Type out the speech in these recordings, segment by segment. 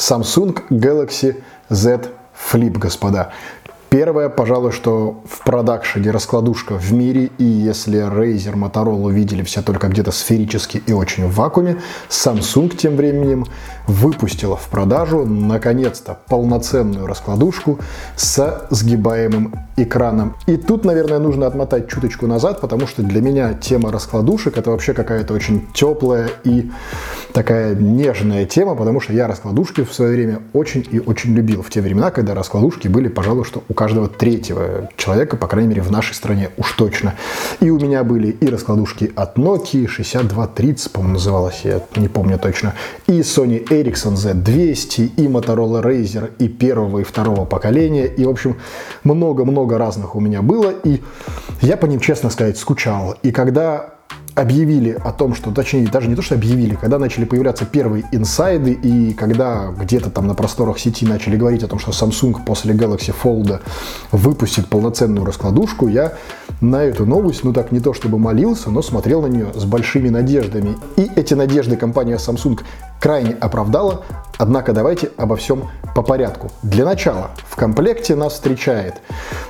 Samsung Galaxy Z Flip, господа. Первое, пожалуй, что в продакшене раскладушка в мире, и если Razer, Motorola видели все только где-то сферически и очень в вакууме, Samsung тем временем выпустила в продажу, наконец-то, полноценную раскладушку с сгибаемым экраном. И тут, наверное, нужно отмотать чуточку назад, потому что для меня тема раскладушек это вообще какая-то очень теплая и такая нежная тема, потому что я раскладушки в свое время очень и очень любил. В те времена, когда раскладушки были, пожалуй, что у каждого третьего человека, по крайней мере, в нашей стране уж точно. И у меня были и раскладушки от Nokia 6230, по-моему, называлась, я не помню точно, и Sony Ericsson Z200, и Motorola Razer, и первого, и второго поколения, и, в общем, много-много разных у меня было, и я по ним, честно сказать, скучал. И когда объявили о том, что, точнее, даже не то, что объявили, когда начали появляться первые инсайды, и когда где-то там на просторах сети начали говорить о том, что Samsung после Galaxy Fold выпустит полноценную раскладушку, я на эту новость, ну так не то чтобы молился, но смотрел на нее с большими надеждами. И эти надежды компания Samsung крайне оправдала, однако давайте обо всем по порядку. Для начала, в комплекте нас встречает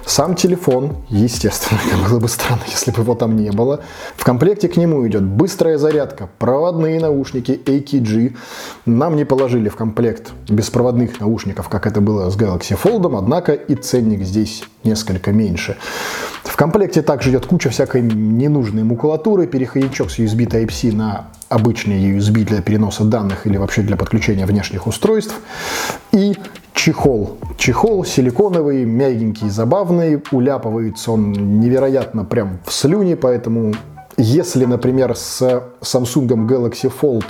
сам телефон, естественно, было бы странно, если бы его там не было. В комплекте к нему идет быстрая зарядка, проводные наушники AKG. Нам не положили в комплект беспроводных наушников, как это было с Galaxy Fold, однако и ценник здесь несколько меньше. В комплекте также идет куча всякой ненужной макулатуры, переходничок с USB Type-C на обычный USB для переноса данных или вообще для подключения внешних устройств. И чехол. Чехол силиконовый, мягенький, забавный. Уляпывается он невероятно прям в слюне, поэтому если, например, с Samsung Galaxy Fold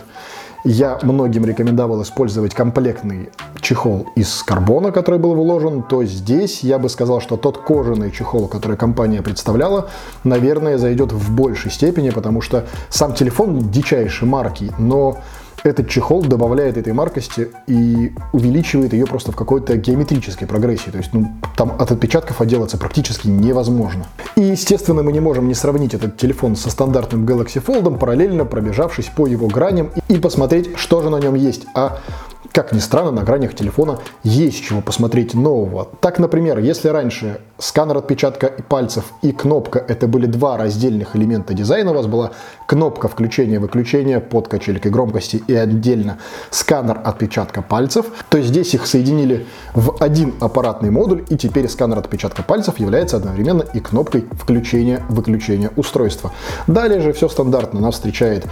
я многим рекомендовал использовать комплектный чехол из карбона, который был вложен, то здесь я бы сказал, что тот кожаный чехол, который компания представляла, наверное, зайдет в большей степени, потому что сам телефон дичайший марки, но этот чехол добавляет этой маркости и увеличивает ее просто в какой-то геометрической прогрессии. То есть ну, там от отпечатков отделаться практически невозможно. И, естественно, мы не можем не сравнить этот телефон со стандартным Galaxy Fold, параллельно пробежавшись по его граням и посмотреть, что же на нем есть. А как ни странно, на гранях телефона есть чего посмотреть нового. Так, например, если раньше сканер отпечатка пальцев и кнопка это были два раздельных элемента дизайна, у вас была кнопка включения-выключения под качелькой громкости и отдельно сканер отпечатка пальцев, то здесь их соединили в один аппаратный модуль, и теперь сканер отпечатка пальцев является одновременно и кнопкой включения-выключения устройства. Далее же все стандартно. Нас встречает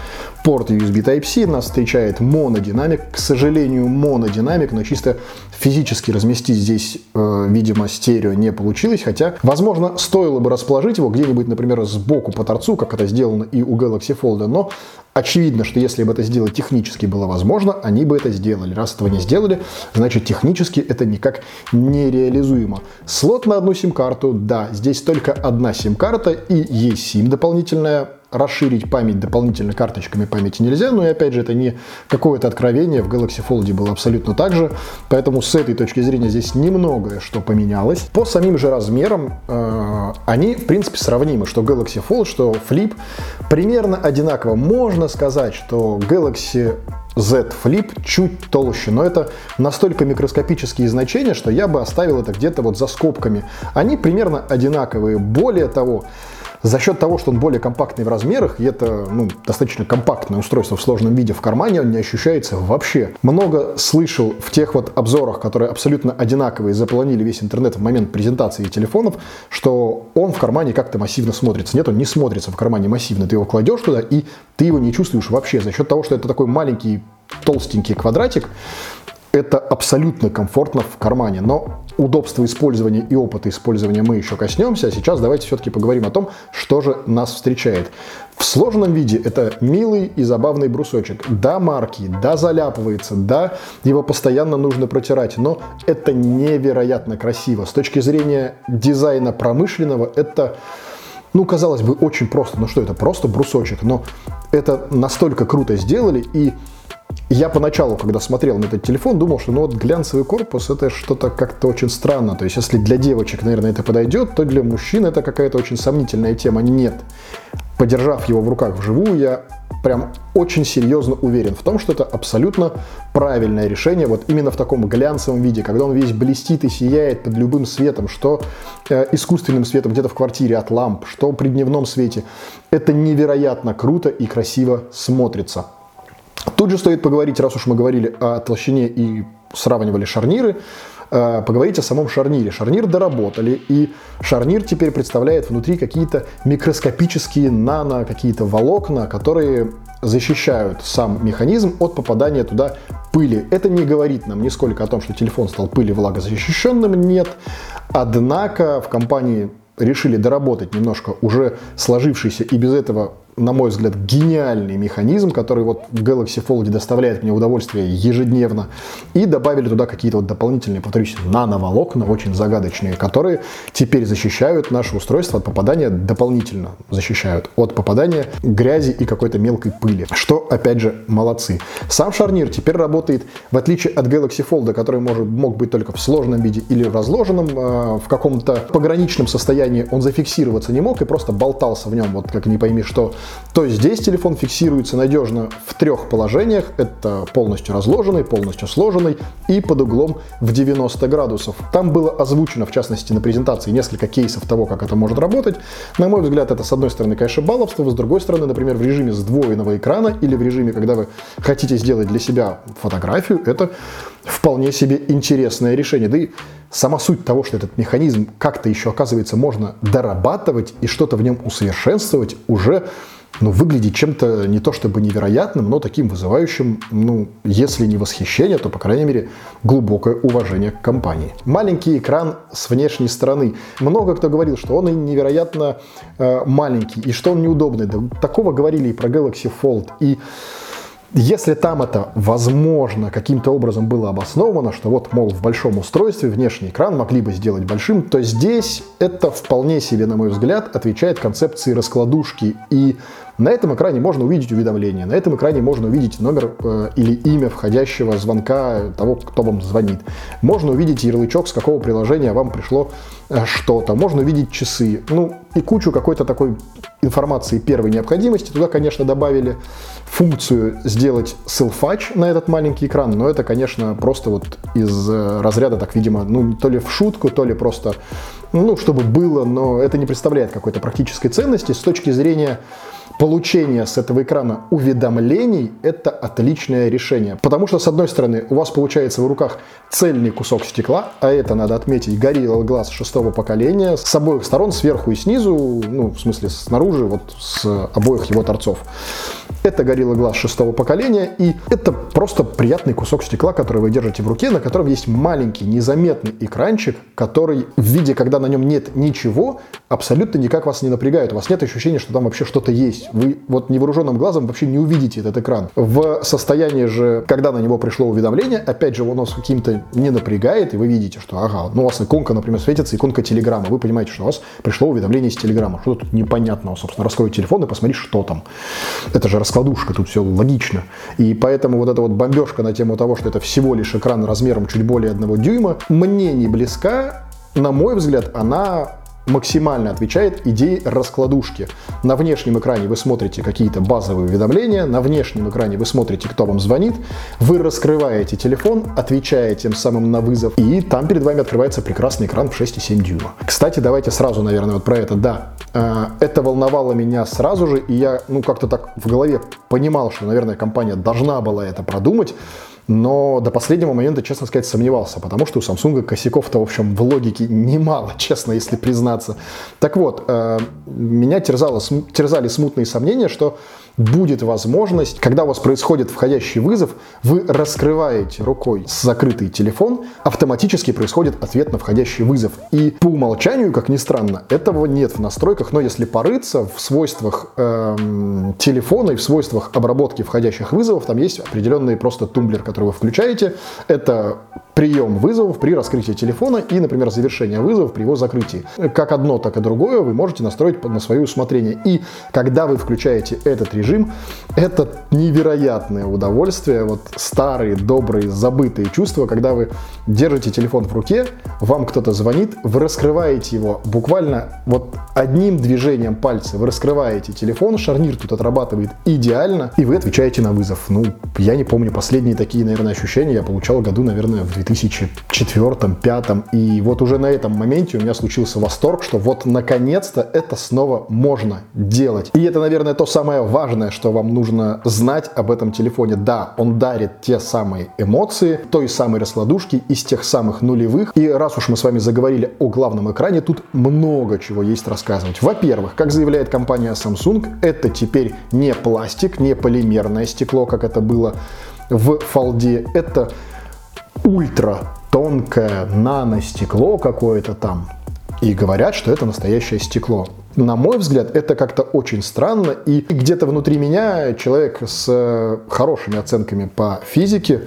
порт USB Type-C, нас встречает монодинамик. К сожалению, монодинамик, но чисто физически разместить здесь, э, видимо, стерео не получилось, хотя, возможно, стоило бы расположить его где-нибудь, например, сбоку по торцу, как это сделано и у Galaxy Fold, но Очевидно, что если бы это сделать технически было возможно, они бы это сделали. Раз этого не сделали, значит технически это никак нереализуемо. Слот на одну сим-карту, да, здесь только одна сим-карта и есть сим дополнительная расширить память дополнительно карточками памяти нельзя, но и опять же это не какое-то откровение, в Galaxy Fold было абсолютно так же, поэтому с этой точки зрения здесь немногое что поменялось. По самим же размерам э, они в принципе сравнимы, что Galaxy Fold, что Flip примерно одинаково. Можно сказать, что Galaxy Z Flip чуть толще, но это настолько микроскопические значения, что я бы оставил это где-то вот за скобками. Они примерно одинаковые. Более того, за счет того, что он более компактный в размерах, и это ну, достаточно компактное устройство в сложном виде в кармане, он не ощущается вообще. Много слышал в тех вот обзорах, которые абсолютно одинаковые, заполонили весь интернет в момент презентации телефонов, что он в кармане как-то массивно смотрится. Нет, он не смотрится в кармане массивно. Ты его кладешь туда, и ты его не чувствуешь вообще. За счет того, что это такой маленький толстенький квадратик, это абсолютно комфортно в кармане. Но удобства использования и опыта использования мы еще коснемся, а сейчас давайте все-таки поговорим о том, что же нас встречает. В сложном виде это милый и забавный брусочек. Да, марки, да, заляпывается, да, его постоянно нужно протирать, но это невероятно красиво. С точки зрения дизайна промышленного, это ну, казалось бы, очень просто. Ну что это? Просто брусочек. Но это настолько круто сделали, и я поначалу, когда смотрел на этот телефон, думал, что ну вот глянцевый корпус это что-то как-то очень странно. То есть если для девочек, наверное, это подойдет, то для мужчин это какая-то очень сомнительная тема. Нет. Подержав его в руках вживую, я прям очень серьезно уверен в том, что это абсолютно правильное решение, вот именно в таком глянцевом виде, когда он весь блестит и сияет под любым светом, что э, искусственным светом где-то в квартире от ламп, что при дневном свете. Это невероятно круто и красиво смотрится. Тут же стоит поговорить, раз уж мы говорили о толщине и сравнивали шарниры, э, поговорить о самом шарнире. Шарнир доработали, и шарнир теперь представляет внутри какие-то микроскопические нано, какие-то волокна, которые защищают сам механизм от попадания туда пыли. Это не говорит нам нисколько о том, что телефон стал пыли влагозащищенным, нет. Однако в компании решили доработать немножко уже сложившийся и без этого на мой взгляд, гениальный механизм, который вот в Galaxy Fold доставляет мне удовольствие ежедневно. И добавили туда какие-то вот дополнительные, повторюсь, нановолокна, очень загадочные, которые теперь защищают наше устройство от попадания, дополнительно защищают от попадания грязи и какой-то мелкой пыли. Что, опять же, молодцы. Сам шарнир теперь работает, в отличие от Galaxy Fold, который может, мог быть только в сложном виде или в разложенном, э, в каком-то пограничном состоянии он зафиксироваться не мог и просто болтался в нем, вот как не пойми что то здесь телефон фиксируется надежно в трех положениях. Это полностью разложенный, полностью сложенный и под углом в 90 градусов. Там было озвучено, в частности, на презентации несколько кейсов того, как это может работать. На мой взгляд, это, с одной стороны, конечно, баловство, с другой стороны, например, в режиме сдвоенного экрана или в режиме, когда вы хотите сделать для себя фотографию, это вполне себе интересное решение. Да и сама суть того, что этот механизм как-то еще, оказывается, можно дорабатывать и что-то в нем усовершенствовать, уже ну, выглядит чем-то не то чтобы невероятным, но таким вызывающим, ну, если не восхищение, то, по крайней мере, глубокое уважение к компании. Маленький экран с внешней стороны. Много кто говорил, что он невероятно э, маленький и что он неудобный. Да, такого говорили и про Galaxy Fold. И если там это, возможно, каким-то образом было обосновано, что вот, мол, в большом устройстве внешний экран могли бы сделать большим, то здесь это вполне себе, на мой взгляд, отвечает концепции раскладушки. И на этом экране можно увидеть уведомление, на этом экране можно увидеть номер э, или имя входящего звонка того, кто вам звонит. Можно увидеть ярлычок, с какого приложения вам пришло э, что-то. Можно увидеть часы. Ну, и кучу какой-то такой информации первой необходимости. Туда, конечно, добавили функцию сделать селфач на этот маленький экран, но это, конечно, просто вот из э, разряда, так, видимо, ну, то ли в шутку, то ли просто, ну, чтобы было, но это не представляет какой-то практической ценности с точки зрения получения с этого экрана уведомлений – это отличное решение. Потому что, с одной стороны, у вас получается в руках цельный кусок стекла, а это, надо отметить, Gorilla Glass шестого поколения, с обоих сторон, сверху и снизу, ну, в смысле, снаружи, вот с обоих его торцов. Это Gorilla Glass шестого поколения, и это просто приятный кусок стекла, который вы держите в руке, на котором есть маленький незаметный экранчик, который в виде, когда на нем нет ничего, абсолютно никак вас не напрягает. У вас нет ощущения, что там вообще что-то есть. Вы вот невооруженным глазом вообще не увидите этот экран. В состоянии же, когда на него пришло уведомление, опять же, он вас каким-то не напрягает, и вы видите, что, ага, ну у вас иконка, например, светится, иконка Телеграма. Вы понимаете, что у вас пришло уведомление из Телеграма. Что тут непонятного, собственно. Раскройте телефон и посмотрите, что там. Это же раскладушка, тут все логично. И поэтому вот эта вот бомбежка на тему того, что это всего лишь экран размером чуть более одного дюйма, мне не близка, на мой взгляд, она максимально отвечает идее раскладушки. На внешнем экране вы смотрите какие-то базовые уведомления, на внешнем экране вы смотрите, кто вам звонит, вы раскрываете телефон, отвечаете тем самым на вызов, и там перед вами открывается прекрасный экран в 6,7 дюйма. Кстати, давайте сразу, наверное, вот про это. Да, э, это волновало меня сразу же, и я, ну, как-то так в голове понимал, что, наверное, компания должна была это продумать, но до последнего момента, честно сказать, сомневался, потому что у Samsung косяков-то, в общем, в логике немало, честно, если признаться. Так вот, э, меня терзало, терзали смутные сомнения, что будет возможность, когда у вас происходит входящий вызов, вы раскрываете рукой закрытый телефон, автоматически происходит ответ на входящий вызов. И по умолчанию, как ни странно, этого нет в настройках, но если порыться в свойствах эм, телефона и в свойствах обработки входящих вызовов, там есть определенный просто тумблер, который вы включаете. Это прием вызовов при раскрытии телефона и, например, завершение вызовов при его закрытии. Как одно, так и другое вы можете настроить на свое усмотрение. И когда вы включаете этот режим, режим. Это невероятное удовольствие, вот старые, добрые, забытые чувства, когда вы держите телефон в руке, вам кто-то звонит, вы раскрываете его буквально вот одним движением пальца, вы раскрываете телефон, шарнир тут отрабатывает идеально, и вы отвечаете на вызов. Ну, я не помню, последние такие, наверное, ощущения я получал году, наверное, в 2004-2005, и вот уже на этом моменте у меня случился восторг, что вот наконец-то это снова можно делать. И это, наверное, то самое важное, что вам нужно знать об этом телефоне. Да, он дарит те самые эмоции, той самой раскладушки из тех самых нулевых. И раз уж мы с вами заговорили о главном экране, тут много чего есть рассказывать. Во-первых, как заявляет компания Samsung, это теперь не пластик, не полимерное стекло, как это было в фолде. Это ультра тонкое наностекло какое-то там. И говорят, что это настоящее стекло. На мой взгляд, это как-то очень странно. И где-то внутри меня человек с хорошими оценками по физике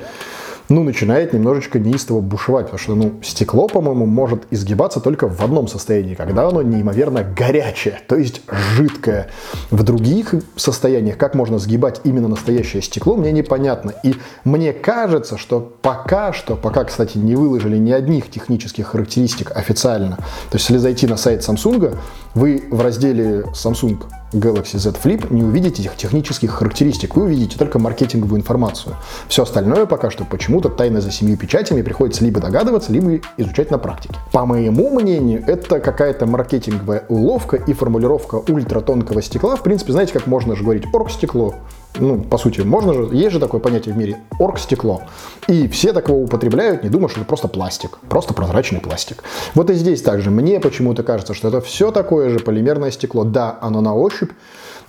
ну, начинает немножечко неистово бушевать, потому что, ну, стекло, по-моему, может изгибаться только в одном состоянии, когда оно неимоверно горячее, то есть жидкое. В других состояниях, как можно сгибать именно настоящее стекло, мне непонятно. И мне кажется, что пока что, пока, кстати, не выложили ни одних технических характеристик официально, то есть если зайти на сайт Samsung, вы в разделе Samsung Galaxy Z Flip не увидите этих технических характеристик, вы увидите только маркетинговую информацию. Все остальное пока что почему-то тайно за семью печатями приходится либо догадываться, либо изучать на практике. По моему мнению, это какая-то маркетинговая уловка и формулировка ультратонкого стекла. В принципе, знаете, как можно же говорить оргстекло, ну, по сути, можно же, есть же такое понятие в мире, оргстекло. И все так употребляют, не думая, что это просто пластик, просто прозрачный пластик. Вот и здесь также мне почему-то кажется, что это все такое же полимерное стекло. Да, оно на ощупь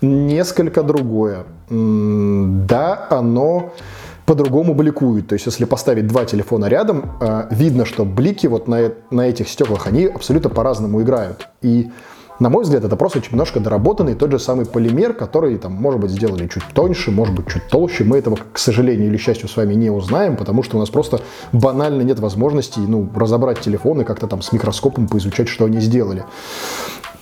несколько другое. Да, оно по-другому бликует. То есть, если поставить два телефона рядом, э, видно, что блики вот на, на этих стеклах, они абсолютно по-разному играют. И на мой взгляд, это просто немножко доработанный тот же самый полимер, который, там, может быть, сделали чуть тоньше, может быть, чуть толще. Мы этого, к сожалению или счастью, с вами не узнаем, потому что у нас просто банально нет возможности ну, разобрать телефоны, как-то там с микроскопом поизучать, что они сделали.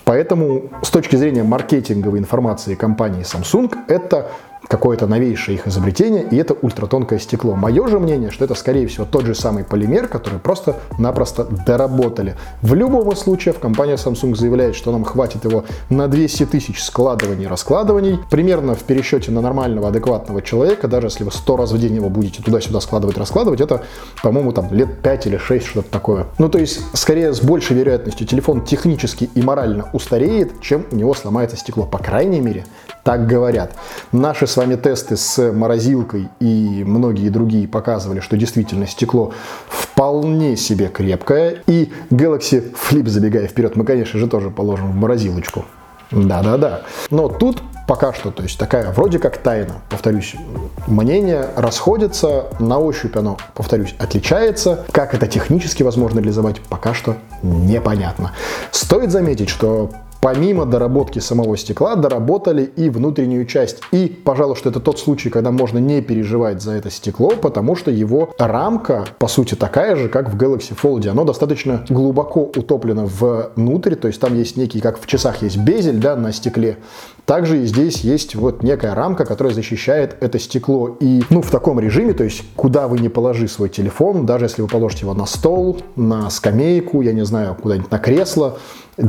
Поэтому с точки зрения маркетинговой информации компании Samsung, это какое-то новейшее их изобретение, и это ультратонкое стекло. Мое же мнение, что это, скорее всего, тот же самый полимер, который просто-напросто доработали. В любом случае, компания Samsung заявляет, что нам хватит его на 200 тысяч складываний и раскладываний. Примерно в пересчете на нормального, адекватного человека, даже если вы 100 раз в день его будете туда-сюда складывать, раскладывать, это, по-моему, там лет 5 или 6, что-то такое. Ну, то есть, скорее, с большей вероятностью телефон технически и морально устареет, чем у него сломается стекло. По крайней мере, так говорят. Наши с вами тесты с морозилкой и многие другие показывали, что действительно стекло вполне себе крепкое. И Galaxy Flip, забегая вперед, мы, конечно же, тоже положим в морозилочку. Да-да-да. Но тут пока что, то есть такая вроде как тайна, повторюсь, мнения расходятся, на ощупь оно, повторюсь, отличается. Как это технически возможно реализовать, пока что непонятно. Стоит заметить, что помимо доработки самого стекла, доработали и внутреннюю часть. И, пожалуй, что это тот случай, когда можно не переживать за это стекло, потому что его рамка, по сути, такая же, как в Galaxy Fold. Оно достаточно глубоко утоплено внутрь, то есть там есть некий, как в часах есть безель, да, на стекле. Также и здесь есть вот некая рамка, которая защищает это стекло. И, ну, в таком режиме, то есть куда вы не положи свой телефон, даже если вы положите его на стол, на скамейку, я не знаю, куда-нибудь на кресло,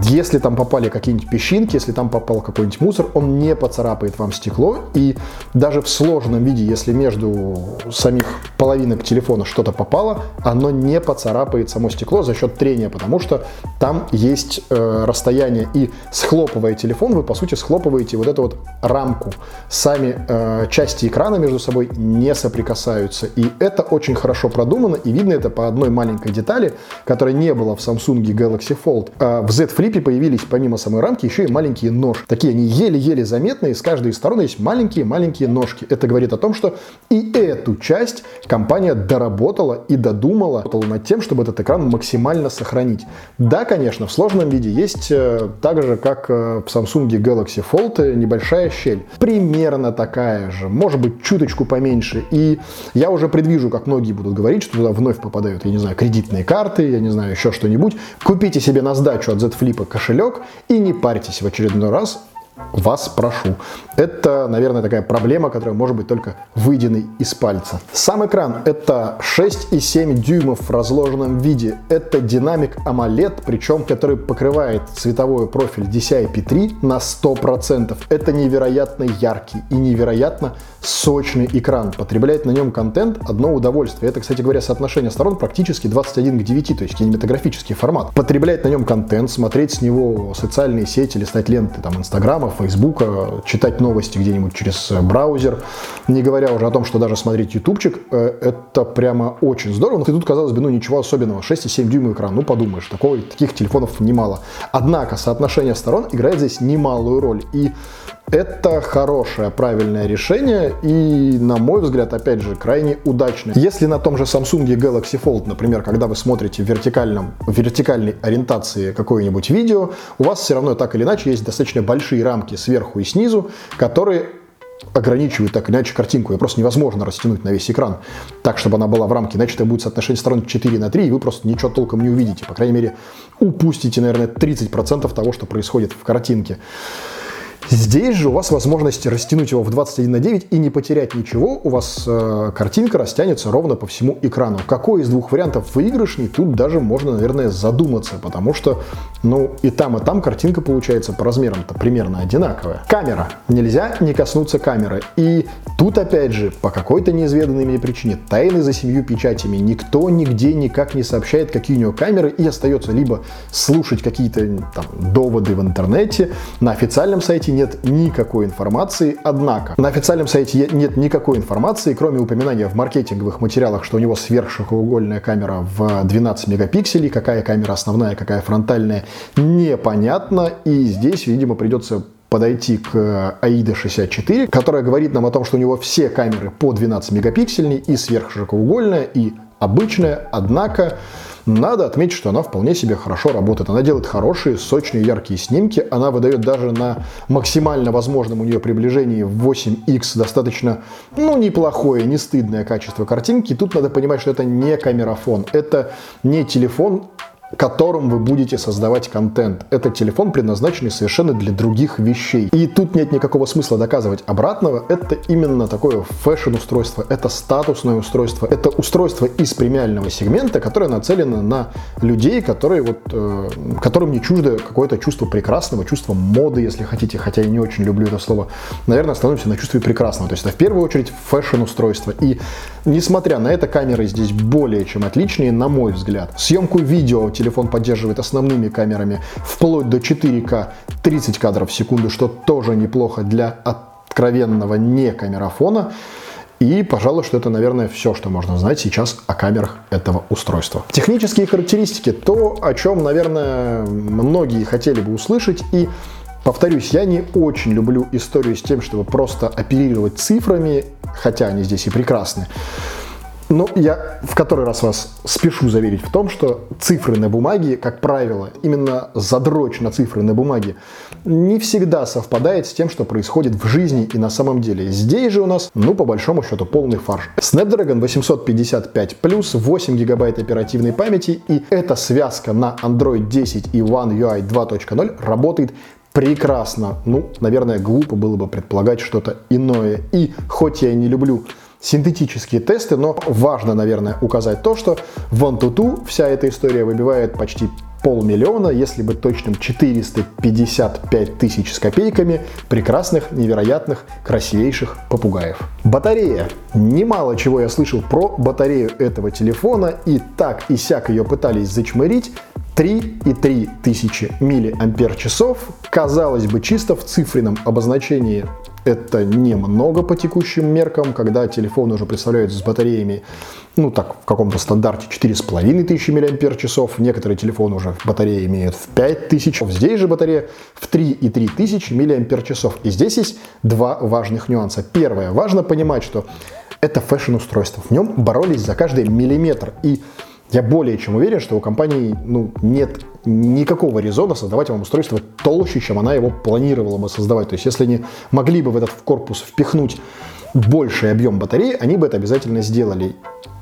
если там попали какие-нибудь песчинки, если там попал какой-нибудь мусор, он не поцарапает вам стекло. И даже в сложном виде, если между самих половинок телефона что-то попало, оно не поцарапает само стекло за счет трения, потому что там есть э, расстояние. И схлопывая телефон, вы по сути схлопываете вот эту вот рамку. Сами э, части экрана между собой не соприкасаются. И это очень хорошо продумано, и видно это по одной маленькой детали, которая не была в Samsung Galaxy Fold. А в Z флипе появились помимо самой рамки еще и маленькие ножки. Такие они еле-еле заметные, с каждой стороны есть маленькие-маленькие ножки. Это говорит о том, что и эту часть компания доработала и додумала над тем, чтобы этот экран максимально сохранить. Да, конечно, в сложном виде есть э, так же, как э, в Samsung Galaxy Fold, э, небольшая щель. Примерно такая же, может быть, чуточку поменьше. И я уже предвижу, как многие будут говорить, что туда вновь попадают, я не знаю, кредитные карты, я не знаю, еще что-нибудь. Купите себе на сдачу от Z Клипа кошелек и не парьтесь в очередной раз вас прошу. Это, наверное, такая проблема, которая может быть только выйденной из пальца. Сам экран это 6,7 дюймов в разложенном виде. Это динамик AMOLED, причем который покрывает цветовой профиль DCI-P3 на 100%. Это невероятно яркий и невероятно сочный экран. Потреблять на нем контент одно удовольствие. Это, кстати говоря, соотношение сторон практически 21 к 9, то есть кинематографический формат. Потреблять на нем контент, смотреть с него социальные сети, листать ленты там Инстаграма, Фейсбука, читать новости где-нибудь через браузер, не говоря уже о том, что даже смотреть ютубчик, э, это прямо очень здорово. Но тут, казалось бы, ну ничего особенного, 6,7 дюйма экран, ну подумаешь, такого, таких телефонов немало. Однако соотношение сторон играет здесь немалую роль. И это хорошее, правильное решение и, на мой взгляд, опять же, крайне удачное. Если на том же Samsung Galaxy Fold, например, когда вы смотрите в, вертикальном, в вертикальной ориентации какое-нибудь видео, у вас все равно так или иначе есть достаточно большие рамки сверху и снизу, которые ограничивают так или иначе картинку. Ее просто невозможно растянуть на весь экран так, чтобы она была в рамке. Иначе это будет соотношение сторон 4 на 3, и вы просто ничего толком не увидите. По крайней мере, упустите, наверное, 30% того, что происходит в картинке. Здесь же у вас возможность растянуть его в 21 на 9 и не потерять ничего. У вас э, картинка растянется ровно по всему экрану. Какой из двух вариантов выигрышней, тут даже можно, наверное, задуматься, потому что, ну, и там, и там картинка получается по размерам-то примерно одинаковая. Камера. Нельзя не коснуться камеры. И тут, опять же, по какой-то неизведанной мне причине, тайны за семью печатями, никто нигде никак не сообщает, какие у него камеры, и остается либо слушать какие-то там доводы в интернете, на официальном сайте нет никакой информации, однако на официальном сайте нет никакой информации, кроме упоминания в маркетинговых материалах, что у него сверхширокоугольная камера в 12 мегапикселей, какая камера основная, какая фронтальная, непонятно, и здесь, видимо, придется подойти к AIDA 64, которая говорит нам о том, что у него все камеры по 12 мегапиксельные и сверхширокоугольная, и обычная, однако надо отметить, что она вполне себе хорошо работает. Она делает хорошие, сочные, яркие снимки. Она выдает даже на максимально возможном у нее приближении в 8x достаточно, ну, неплохое, не стыдное качество картинки. Тут надо понимать, что это не камерафон. Это не телефон которым вы будете создавать контент. Это телефон, предназначенный совершенно для других вещей. И тут нет никакого смысла доказывать обратного. Это именно такое фэшн-устройство, это статусное устройство, это устройство из премиального сегмента, которое нацелено на людей, которые вот, э, которым не чуждо какое-то чувство прекрасного, чувство моды, если хотите, хотя я не очень люблю это слово. Наверное, остановимся на чувстве прекрасного. То есть это в первую очередь фэшн-устройство. И несмотря на это, камеры здесь более чем отличные, на мой взгляд. Съемку видео телефон поддерживает основными камерами вплоть до 4К 30 кадров в секунду, что тоже неплохо для откровенного не камерафона. И, пожалуй, что это, наверное, все, что можно знать сейчас о камерах этого устройства. Технические характеристики, то, о чем, наверное, многие хотели бы услышать. И Повторюсь, я не очень люблю историю с тем, чтобы просто оперировать цифрами, хотя они здесь и прекрасны. Ну, я в который раз вас спешу заверить в том, что цифры на бумаге, как правило, именно задрочь на цифры на бумаге, не всегда совпадает с тем, что происходит в жизни и на самом деле. Здесь же у нас, ну, по большому счету, полный фарш. Snapdragon 855 плюс 8 гигабайт оперативной памяти, и эта связка на Android 10 и One UI 2.0 работает прекрасно. Ну, наверное, глупо было бы предполагать что-то иное. И хоть я и не люблю синтетические тесты, но важно, наверное, указать то, что в Antutu вся эта история выбивает почти полмиллиона, если быть точным 455 тысяч с копейками прекрасных, невероятных, красивейших попугаев. Батарея. Немало чего я слышал про батарею этого телефона, и так и сяк ее пытались зачмырить. 3,3 тысячи миллиампер-часов. Казалось бы, чисто в цифренном обозначении это немного по текущим меркам, когда телефоны уже представляются с батареями, ну так, в каком-то стандарте 4,5 тысячи мАч. Некоторые телефоны уже батареи имеют в 5 тысяч. Здесь же батарея в 3,3 тысячи мАч. И здесь есть два важных нюанса. Первое. Важно понимать, что это фэшн-устройство. В нем боролись за каждый миллиметр. И я более чем уверен, что у компании ну, нет никакого резона создавать вам устройство толще, чем она его планировала бы создавать. То есть если они могли бы в этот корпус впихнуть больший объем батареи, они бы это обязательно сделали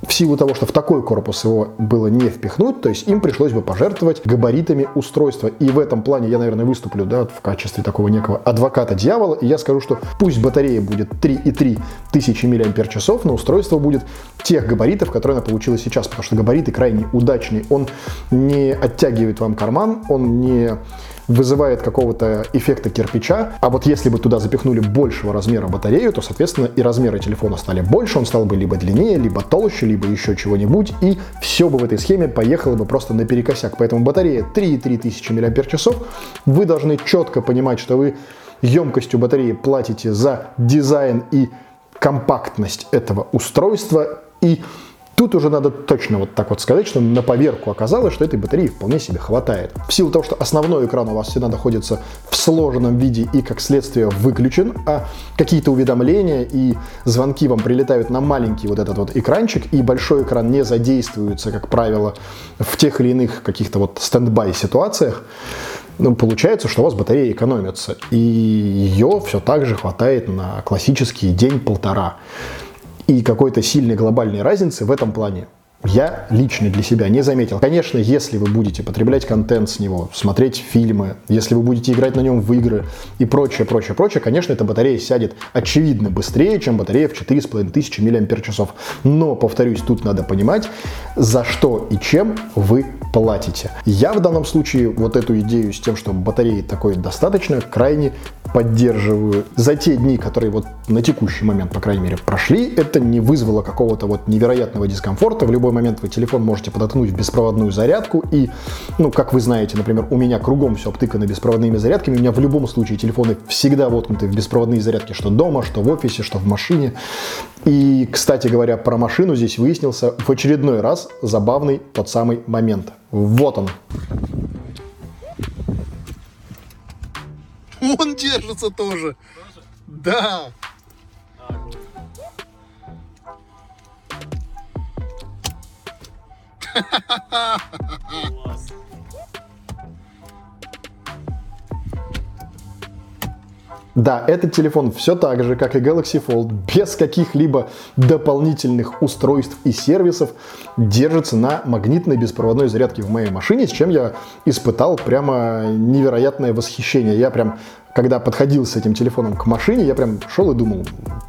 в силу того, что в такой корпус его было не впихнуть, то есть им пришлось бы пожертвовать габаритами устройства. И в этом плане я, наверное, выступлю да, в качестве такого некого адвоката дьявола, и я скажу, что пусть батарея будет 3,3 тысячи мАч, но устройство будет тех габаритов, которые она получила сейчас, потому что габариты крайне удачные. Он не оттягивает вам карман, он не вызывает какого-то эффекта кирпича. А вот если бы туда запихнули большего размера батарею, то, соответственно, и размеры телефона стали больше, он стал бы либо длиннее, либо толще, либо еще чего-нибудь, и все бы в этой схеме поехало бы просто наперекосяк. Поэтому батарея 3,3 тысячи мАч, вы должны четко понимать, что вы емкостью батареи платите за дизайн и компактность этого устройства, и Тут уже надо точно вот так вот сказать, что на поверку оказалось, что этой батареи вполне себе хватает. В силу того, что основной экран у вас всегда находится в сложенном виде и как следствие выключен, а какие-то уведомления и звонки вам прилетают на маленький вот этот вот экранчик, и большой экран не задействуется, как правило, в тех или иных каких-то вот standby ситуациях, ну, получается, что у вас батарея экономится, и ее все так же хватает на классический день-полтора. И какой-то сильной глобальной разницы в этом плане я лично для себя не заметил. Конечно, если вы будете потреблять контент с него, смотреть фильмы, если вы будете играть на нем в игры и прочее, прочее, прочее, конечно, эта батарея сядет очевидно быстрее, чем батарея в 4500 мАч. Но, повторюсь, тут надо понимать, за что и чем вы платите. Я в данном случае вот эту идею с тем, что батареи такой достаточно, крайне поддерживаю. За те дни, которые вот на текущий момент, по крайней мере, прошли, это не вызвало какого-то вот невероятного дискомфорта. В любой момент вы телефон можете подоткнуть в беспроводную зарядку. И, ну, как вы знаете, например, у меня кругом все обтыкано беспроводными зарядками. У меня в любом случае телефоны всегда воткнуты в беспроводные зарядки, что дома, что в офисе, что в машине. И, кстати говоря, про машину здесь выяснился в очередной раз забавный тот самый момент. Вот он. Он держится тоже. Да. Да, этот телефон все так же, как и Galaxy Fold, без каких-либо дополнительных устройств и сервисов, держится на магнитной беспроводной зарядке в моей машине, с чем я испытал прямо невероятное восхищение. Я прям когда подходил с этим телефоном к машине, я прям шел и думал,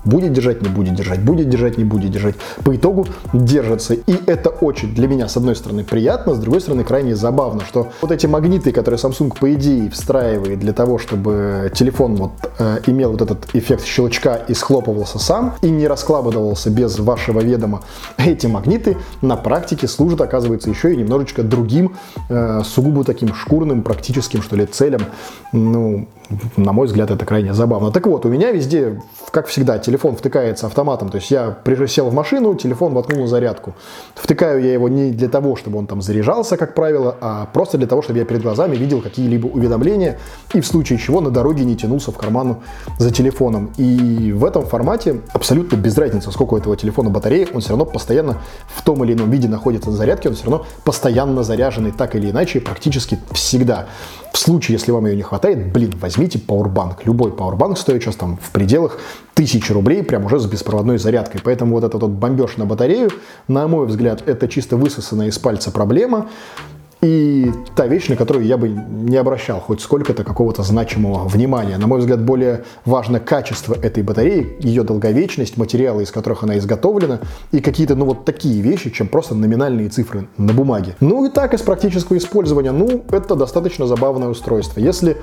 будет держать, не будет держать, будет держать, не будет держать. По итогу держится. И это очень для меня, с одной стороны, приятно, с другой стороны, крайне забавно, что вот эти магниты, которые Samsung, по идее, встраивает для того, чтобы телефон вот э, имел вот этот эффект щелчка и схлопывался сам, и не раскладывался без вашего ведома, эти магниты на практике служат, оказывается, еще и немножечко другим, э, сугубо таким шкурным, практическим, что ли, целям. Ну, на мой взгляд, это крайне забавно. Так вот, у меня везде, как всегда, телефон втыкается автоматом. То есть я сел в машину, телефон воткнул на зарядку. Втыкаю я его не для того, чтобы он там заряжался, как правило, а просто для того, чтобы я перед глазами видел какие-либо уведомления и в случае чего на дороге не тянулся в карман за телефоном. И в этом формате абсолютно без разницы, сколько у этого телефона батареи, он все равно постоянно в том или ином виде находится на зарядке, он все равно постоянно заряженный так или иначе практически всегда. В случае, если вам ее не хватает, блин, возьмите Powerbank. Любой Powerbank стоит сейчас там в пределах тысячи рублей, прям уже с беспроводной зарядкой. Поэтому вот этот вот бомбеж на батарею, на мой взгляд, это чисто высосанная из пальца проблема. И та вещь, на которую я бы не обращал хоть сколько-то какого-то значимого внимания. На мой взгляд, более важно качество этой батареи, ее долговечность, материалы, из которых она изготовлена, и какие-то, ну, вот такие вещи, чем просто номинальные цифры на бумаге. Ну и так, из практического использования, ну, это достаточно забавное устройство. Если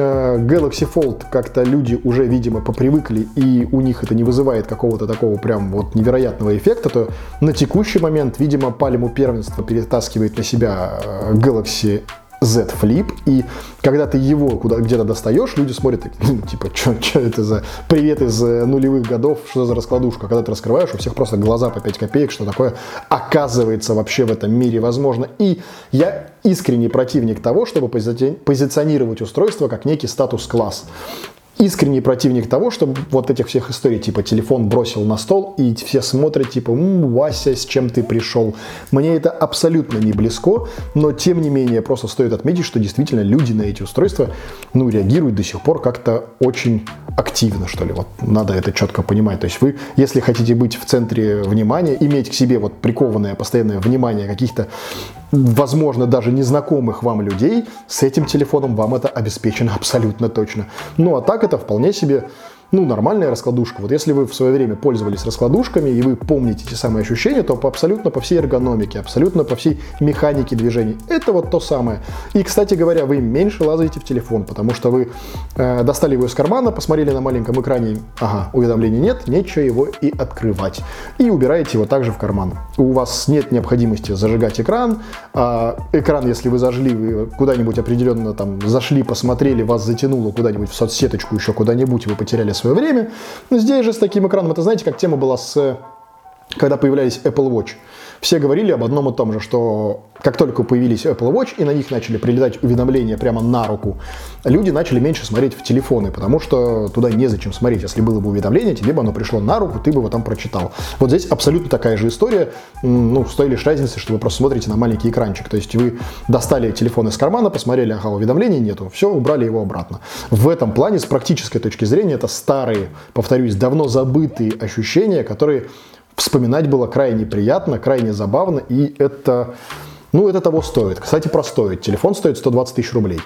Galaxy Fold как-то люди уже, видимо, попривыкли, и у них это не вызывает какого-то такого прям вот невероятного эффекта, то на текущий момент, видимо, пальму первенства перетаскивает на себя э, Galaxy Z Flip, и когда ты его куда где-то достаешь, люди смотрят, ну, типа, что это за привет из э, нулевых годов, что за раскладушка. Когда ты раскрываешь, у всех просто глаза по 5 копеек, что такое оказывается вообще в этом мире возможно. И я искренний противник того, чтобы позиционировать устройство как некий статус-класс. Искренний противник того, чтобы вот этих всех историй, типа телефон бросил на стол, и все смотрят, типа, М, Вася, с чем ты пришел. Мне это абсолютно не близко, но тем не менее просто стоит отметить, что действительно люди на эти устройства, ну, реагируют до сих пор как-то очень активно, что ли. Вот надо это четко понимать. То есть вы, если хотите быть в центре внимания, иметь к себе вот прикованное постоянное внимание каких-то возможно, даже незнакомых вам людей, с этим телефоном вам это обеспечено абсолютно точно. Ну а так это вполне себе ну, нормальная раскладушка. Вот если вы в свое время пользовались раскладушками и вы помните эти самые ощущения, то по, абсолютно по всей эргономике, абсолютно по всей механике движений. Это вот то самое. И, кстати говоря, вы меньше лазаете в телефон, потому что вы э, достали его из кармана, посмотрели на маленьком экране, ага, уведомлений нет, нечего его и открывать. И убираете его также в карман. У вас нет необходимости зажигать экран. А экран, если вы зажгли, вы куда-нибудь определенно там зашли, посмотрели, вас затянуло куда-нибудь в соцсеточку, еще куда-нибудь, вы потеряли свое время. Но здесь же с таким экраном, это знаете, как тема была с когда появлялись Apple Watch. Все говорили об одном и том же, что как только появились Apple Watch и на них начали прилетать уведомления прямо на руку, люди начали меньше смотреть в телефоны, потому что туда незачем смотреть. Если было бы уведомление, тебе бы оно пришло на руку, ты бы его там прочитал. Вот здесь абсолютно такая же история, ну, с той лишь разницей, что вы просто смотрите на маленький экранчик. То есть вы достали телефон из кармана, посмотрели, ага, уведомлений нету, все, убрали его обратно. В этом плане, с практической точки зрения, это старые, повторюсь, давно забытые ощущения, которые вспоминать было крайне приятно, крайне забавно, и это, ну, это того стоит. Кстати, про стоит. Телефон стоит 120 тысяч рублей.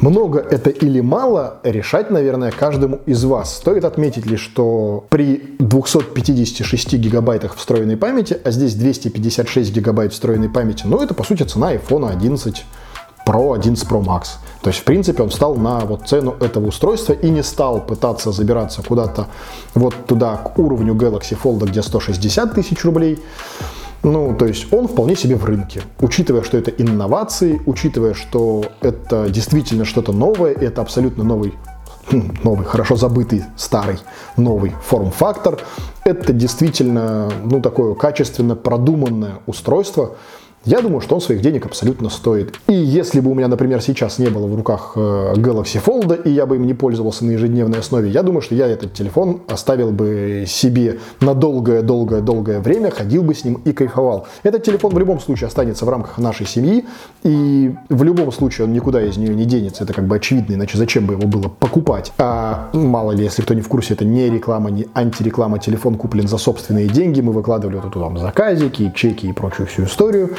Много это или мало, решать, наверное, каждому из вас. Стоит отметить лишь, что при 256 гигабайтах встроенной памяти, а здесь 256 гигабайт встроенной памяти, ну, это, по сути, цена iPhone 11 Pro, 11 Pro Max. То есть, в принципе, он стал на вот цену этого устройства и не стал пытаться забираться куда-то вот туда, к уровню Galaxy Fold, где 160 тысяч рублей. Ну, то есть он вполне себе в рынке. Учитывая, что это инновации, учитывая, что это действительно что-то новое, это абсолютно новый хм, новый, хорошо забытый, старый, новый форм-фактор. Это действительно, ну, такое качественно продуманное устройство, я думаю, что он своих денег абсолютно стоит. И если бы у меня, например, сейчас не было в руках э, Galaxy Fold, и я бы им не пользовался на ежедневной основе, я думаю, что я этот телефон оставил бы себе на долгое-долгое-долгое время, ходил бы с ним и кайфовал. Этот телефон в любом случае останется в рамках нашей семьи, и в любом случае он никуда из нее не денется. Это как бы очевидно, иначе зачем бы его было покупать? А мало ли, если кто не в курсе, это не реклама, не антиреклама. Телефон куплен за собственные деньги. Мы выкладывали вот туда там заказики, чеки и прочую всю историю.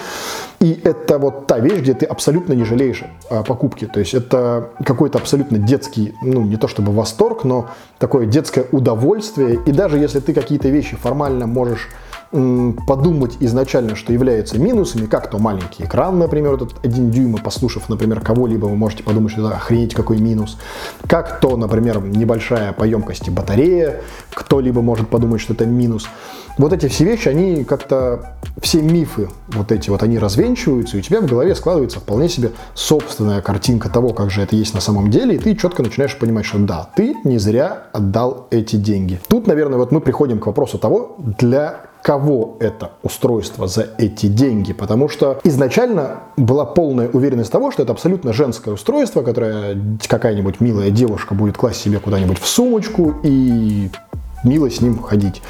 И это вот та вещь, где ты абсолютно не жалеешь о покупке. То есть это какой-то абсолютно детский, ну не то чтобы восторг, но такое детское удовольствие. И даже если ты какие-то вещи формально можешь подумать изначально, что является минусами, как то маленький экран, например, этот 1 дюйм, послушав, например, кого-либо, вы можете подумать, что это охренеть какой минус. Как то, например, небольшая по емкости батарея, кто-либо может подумать, что это минус. Вот эти все вещи, они как-то, все мифы вот эти вот, они развенчиваются, и у тебя в голове складывается вполне себе собственная картинка того, как же это есть на самом деле, и ты четко начинаешь понимать, что да, ты не зря отдал эти деньги. Тут, наверное, вот мы приходим к вопросу того, для кого это устройство за эти деньги, потому что изначально была полная уверенность того, что это абсолютно женское устройство, которое какая-нибудь милая девушка будет класть себе куда-нибудь в сумочку и мило с ним ходить.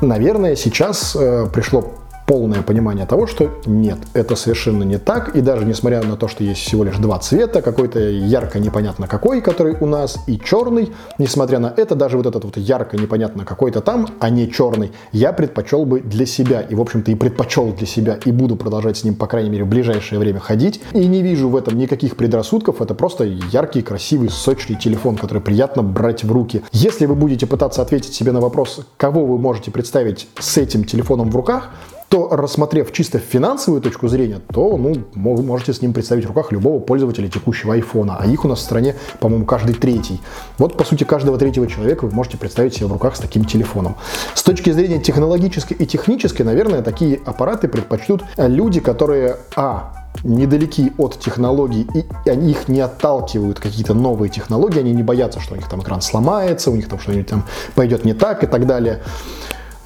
Наверное, сейчас э, пришло полное понимание того, что нет, это совершенно не так, и даже несмотря на то, что есть всего лишь два цвета, какой-то ярко непонятно какой, который у нас, и черный, несмотря на это, даже вот этот вот ярко непонятно какой-то там, а не черный, я предпочел бы для себя, и в общем-то и предпочел для себя, и буду продолжать с ним, по крайней мере, в ближайшее время ходить, и не вижу в этом никаких предрассудков, это просто яркий, красивый, сочный телефон, который приятно брать в руки. Если вы будете пытаться ответить себе на вопрос, кого вы можете представить с этим телефоном в руках, то рассмотрев чисто финансовую точку зрения, то ну, можете с ним представить в руках любого пользователя текущего айфона, а их у нас в стране, по-моему, каждый третий. Вот, по сути, каждого третьего человека вы можете представить себе в руках с таким телефоном. С точки зрения технологической и технической, наверное, такие аппараты предпочтут люди, которые, а, недалеки от технологий, и они их не отталкивают какие-то новые технологии, они не боятся, что у них там экран сломается, у них там что-нибудь там пойдет не так и так далее.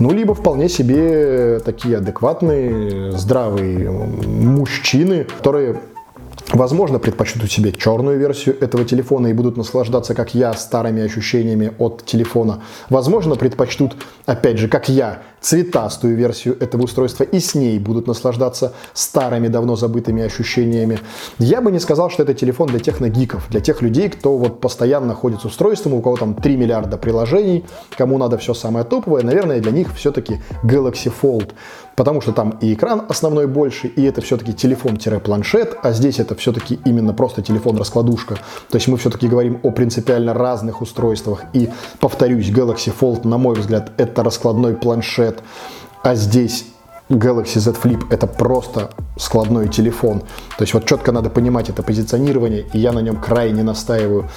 Ну, либо вполне себе такие адекватные, здравые мужчины, которые Возможно, предпочтут себе черную версию этого телефона и будут наслаждаться, как я, старыми ощущениями от телефона. Возможно, предпочтут, опять же, как я, цветастую версию этого устройства и с ней будут наслаждаться старыми, давно забытыми ощущениями. Я бы не сказал, что это телефон для техногиков, для тех людей, кто вот постоянно ходит с устройством, у кого там 3 миллиарда приложений, кому надо все самое топовое, наверное, для них все-таки Galaxy Fold потому что там и экран основной больше, и это все-таки телефон-планшет, а здесь это все-таки именно просто телефон-раскладушка. То есть мы все-таки говорим о принципиально разных устройствах. И, повторюсь, Galaxy Fold, на мой взгляд, это раскладной планшет, а здесь Galaxy Z Flip это просто складной телефон. То есть вот четко надо понимать это позиционирование, и я на нем крайне настаиваю.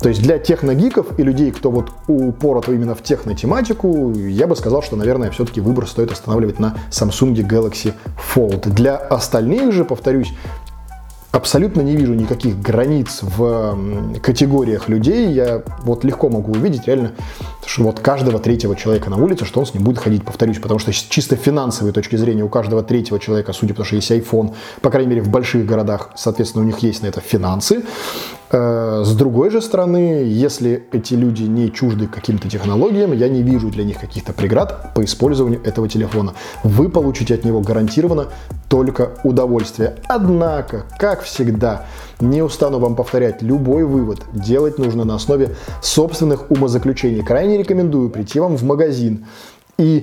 То есть для техногиков и людей, кто вот упорот именно в технотематику, я бы сказал, что, наверное, все-таки выбор стоит останавливать на Samsung Galaxy Fold. Для остальных же, повторюсь, абсолютно не вижу никаких границ в категориях людей. Я вот легко могу увидеть реально, что вот каждого третьего человека на улице, что он с ним будет ходить, повторюсь, потому что с чисто финансовой точки зрения у каждого третьего человека, судя по тому, что есть iPhone, по крайней мере в больших городах, соответственно, у них есть на это финансы. Э, с другой же стороны, если эти люди не чужды каким-то технологиям, я не вижу для них каких-то преград по использованию этого телефона. Вы получите от него гарантированно только удовольствие. Однако, как всегда, не устану вам повторять, любой вывод делать нужно на основе собственных умозаключений. Крайне рекомендую прийти вам в магазин и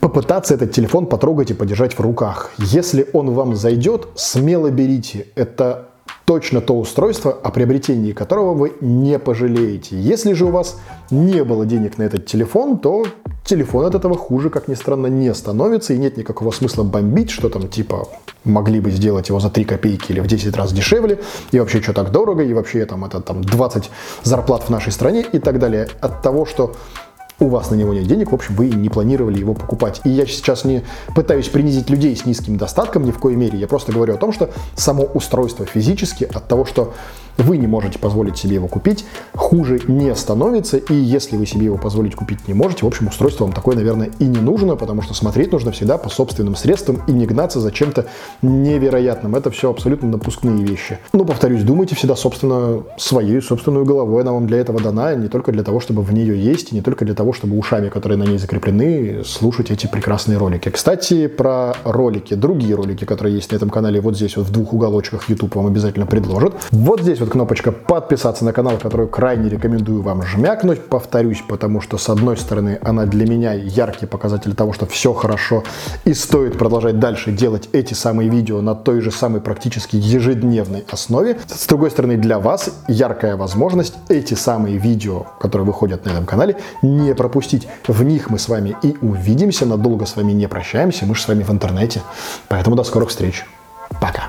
попытаться этот телефон потрогать и подержать в руках. Если он вам зайдет, смело берите. Это точно то устройство, о приобретении которого вы не пожалеете. Если же у вас не было денег на этот телефон, то телефон от этого хуже, как ни странно, не становится, и нет никакого смысла бомбить, что там типа могли бы сделать его за 3 копейки или в 10 раз дешевле, и вообще что так дорого, и вообще там это там 20 зарплат в нашей стране и так далее. От того, что у вас на него нет денег, в общем, вы не планировали его покупать. И я сейчас не пытаюсь принизить людей с низким достатком ни в коей мере, я просто говорю о том, что само устройство физически от того, что вы не можете позволить себе его купить, хуже не становится, и если вы себе его позволить купить не можете, в общем, устройство вам такое, наверное, и не нужно, потому что смотреть нужно всегда по собственным средствам и не гнаться за чем-то невероятным. Это все абсолютно напускные вещи. Но, повторюсь, думайте всегда, собственно, своей собственную головой. Она вам для этого дана, не только для того, чтобы в нее есть, и не только для того, чтобы ушами, которые на ней закреплены, слушать эти прекрасные ролики. Кстати, про ролики, другие ролики, которые есть на этом канале, вот здесь вот в двух уголочках YouTube вам обязательно предложат. Вот здесь вот кнопочка подписаться на канал, которую крайне рекомендую вам жмякнуть. Повторюсь, потому что с одной стороны она для меня яркий показатель того, что все хорошо и стоит продолжать дальше делать эти самые видео на той же самой практически ежедневной основе. С другой стороны, для вас яркая возможность эти самые видео, которые выходят на этом канале, не пропустить. В них мы с вами и увидимся, надолго с вами не прощаемся, мы же с вами в интернете. Поэтому до скорых встреч. Пока.